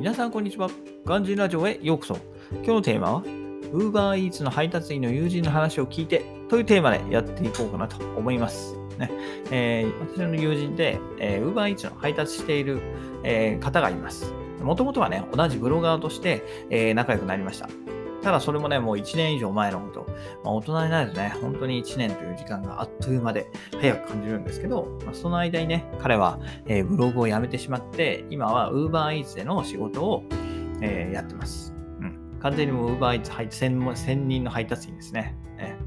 皆さん、こんにちは。ガンジーラジオへようこそ。今日のテーマは、UberEats の配達員の友人の話を聞いてというテーマでやっていこうかなと思います。ねえー、私の友人で、えー、UberEats の配達している、えー、方がいます。もともとはね、同じブロガーとして、えー、仲良くなりました。ただそれもね、もう1年以上前のこと。まあ、大人になるとね、本当に1年という時間があっという間で早く感じるんですけど、まあ、その間にね、彼は、えー、ブログを辞めてしまって、今は UberEats での仕事を、えー、やってます。うん。完全にもう UberEats 専専任の配達員ですね。ね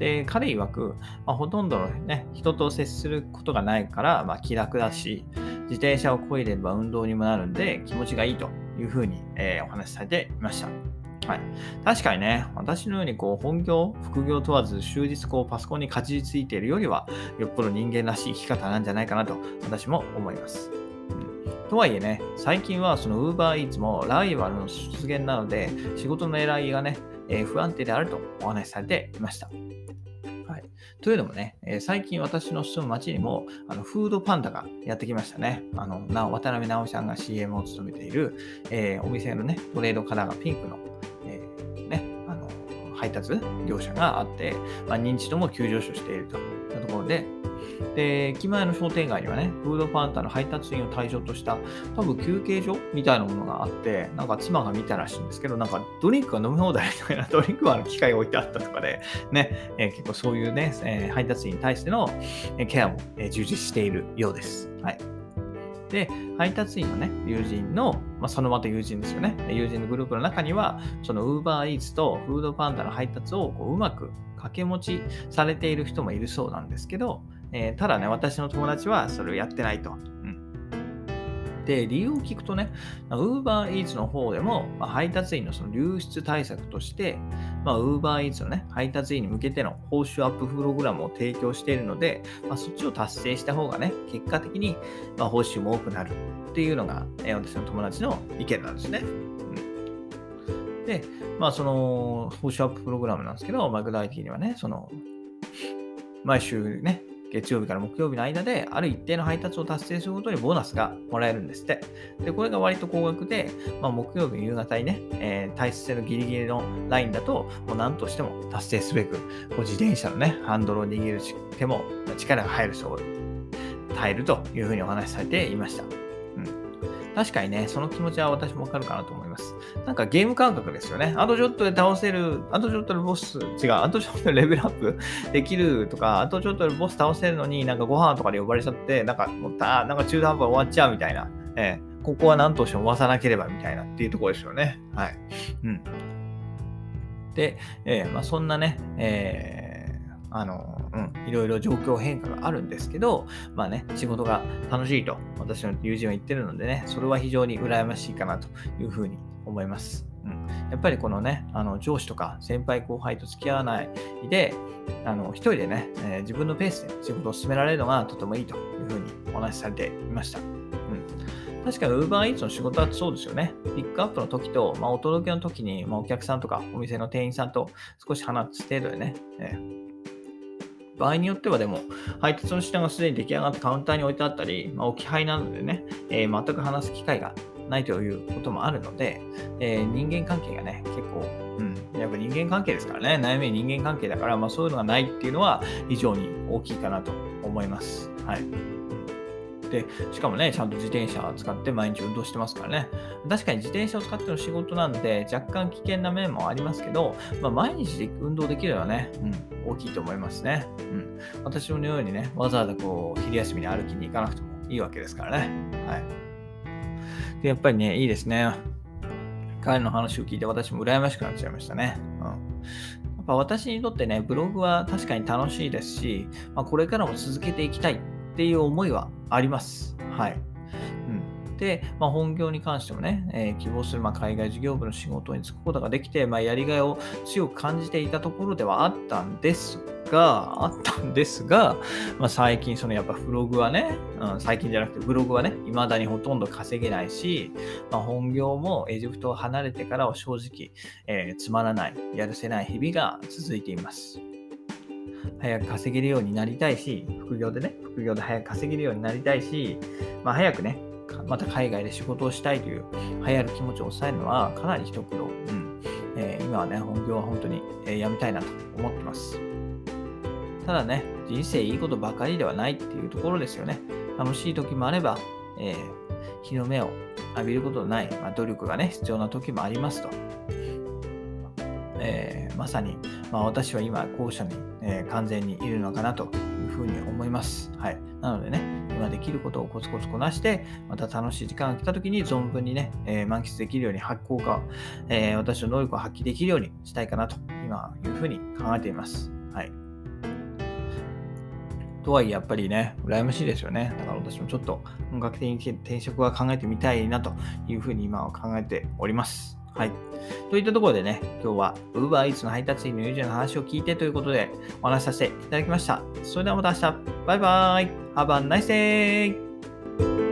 で、彼曰く、まあ、ほとんどのね、人と接することがないから、まあ、気楽だし、自転車を漕いでれば運動にもなるんで気持ちがいいというふうに、えー、お話しされていました。はい。確かにね、私のようにこう本業、副業問わず終日こうパソコンにかじりついているよりは、よっぽど人間らしい生き方なんじゃないかなと私も思います。とはいえね、最近はその UberEats もライバルの出現なので、仕事の狙いがね、えー、不安定であるとお話しされていました。はい、というのもね、えー、最近私の住む町にもあのフードパンダがやってきましたね。あの渡辺直美さんが CM を務めている、えー、お店のね、トレードカラーがピンクの配達業者があって、まあ、認知度も急上昇しているというところで、で、駅前の商店街にはね、フードパンタの配達員を対象とした、多分休憩所みたいなものがあって、なんか妻が見たらしいんですけど、なんかドリンクが飲み放題みたいな ドリンクバーの機械置いてあったとかで、ね、えー、結構そういうね、えー、配達員に対してのケアも、え、充実しているようです。はい。で、配達員のね、友人の、まあ、そのまた友人ですよね。友人のグループの中には、その UberEats とフードパンダの配達をこううまく掛け持ちされている人もいるそうなんですけど、えー、ただね、私の友達はそれをやってないと。で、理由を聞くとね、UberEats の方でも、まあ、配達員のその流出対策として、まあ、UberEats のね、配達員に向けての報酬アッププログラムを提供しているので、まあ、そっちを達成した方がね、結果的に、まあ、報酬も多くなるっていうのが、えー、私の友達の意見なんですね。うん、で、まあ、その報酬アッププログラムなんですけど、まあ、具体的にはね、その、毎週ね、月曜日から木曜日の間で、ある一定の配達を達成することにボーナスがもらえるんですって。で、これが割と高額で、まあ、木曜日夕方にね、えー、体質性のギリギリのラインだと、もう何としても達成すべく、こう自転車のね、ハンドルを握る手も力が入るそうで、耐えるというふうにお話しされていました。確かにね、その気持ちは私もわかるかなと思います。なんかゲーム感覚ですよね。あとちょっとで倒せる、あとちょっとでボス、違う、あとちょっとでレベルアップ できるとか、あとちょっとでボス倒せるのになんかご飯とかで呼ばれちゃって、なんかもったなんか中途半端終わっちゃうみたいな。えー、ここは何としても終わさなければみたいなっていうところですよね。はい。うん。で、えー、まあ、そんなね、えーあの、うん、いろいろ状況変化があるんですけど、まあね、仕事が楽しいと私の友人は言ってるのでね、それは非常に羨ましいかなというふうに思います。うん、やっぱりこのね、あの上司とか先輩後輩と付き合わないで、あの一人でね、えー、自分のペースで仕事を進められるのがとてもいいというふうにお話しされていました。確かに UberEats の仕事はそうですよね。ピックアップの時と、まあ、お届けの時に、まあ、お客さんとかお店の店員さんと少し話す程度でね、えー場合によってはでも、配達の品がすでに出来上がってカウンターに置いてあったり、まあ、置き配なのでね、えー、全く話す機会がないということもあるので、えー、人間関係がね、結構、うん、やっぱ人間関係ですからね、悩み人間関係だから、まあ、そういうのがないっていうのは非常に大きいかなと思います。はい。で、しかもね、ちゃんと自転車を使って毎日運動してますからね。確かに自転車を使っての仕事なんで、若干危険な面もありますけど、まあ、毎日で運動できるのはね、うん、大きいと思いますね。うん。私のようにね、わざわざこう、昼休みに歩きに行かなくてもいいわけですからね。はい。で、やっぱりね、いいですね。彼の話を聞いて私も羨ましくなっちゃいましたね。うん。やっぱ私にとってね、ブログは確かに楽しいですし、まあ、これからも続けていきたいっていう思いはあります。はい。で、まあ、本業に関してもね、えー、希望するま海外事業部の仕事に就くことができて、まあ、やりがいを強く感じていたところではあったんですが、あったんですが、まあ、最近、そのやっぱブログはね、うん、最近じゃなくてブログはね、未だにほとんど稼げないし、まあ、本業もエジプトを離れてからは正直、えー、つまらない、やるせない日々が続いています。早く稼げるようになりたいし、副業でね、副業で早く稼げるようになりたいし、まあ、早くね、また海外で仕事をしたいという流行る気持ちを抑えるのはかなり一苦労。うんえー、今はね、本業は本当に、えー、やめたいなと思ってます。ただね、人生いいことばかりではないっていうところですよね。楽しい時もあれば、えー、日の目を浴びることのない、まあ、努力がね、必要な時もありますと。えー、まさに、まあ、私は今、後者に、え、完全にいるのかなというふうに思います。はい。なのでね、今できることをコツコツこなして、また楽しい時間が来た時に存分にね、えー、満喫できるように発行化、え私の能力を発揮できるようにしたいかなと、今いうふうに考えています。はい。とはいえやっぱりね、羨ましいですよね。だから私もちょっと本格的に転職は考えてみたいなというふうに今は考えております。はい。といったところでね、今日は UberEats の配達員の友人の話を聞いてということでお話しさせていただきました。それではまた明日。バイバイ。Have a nice day!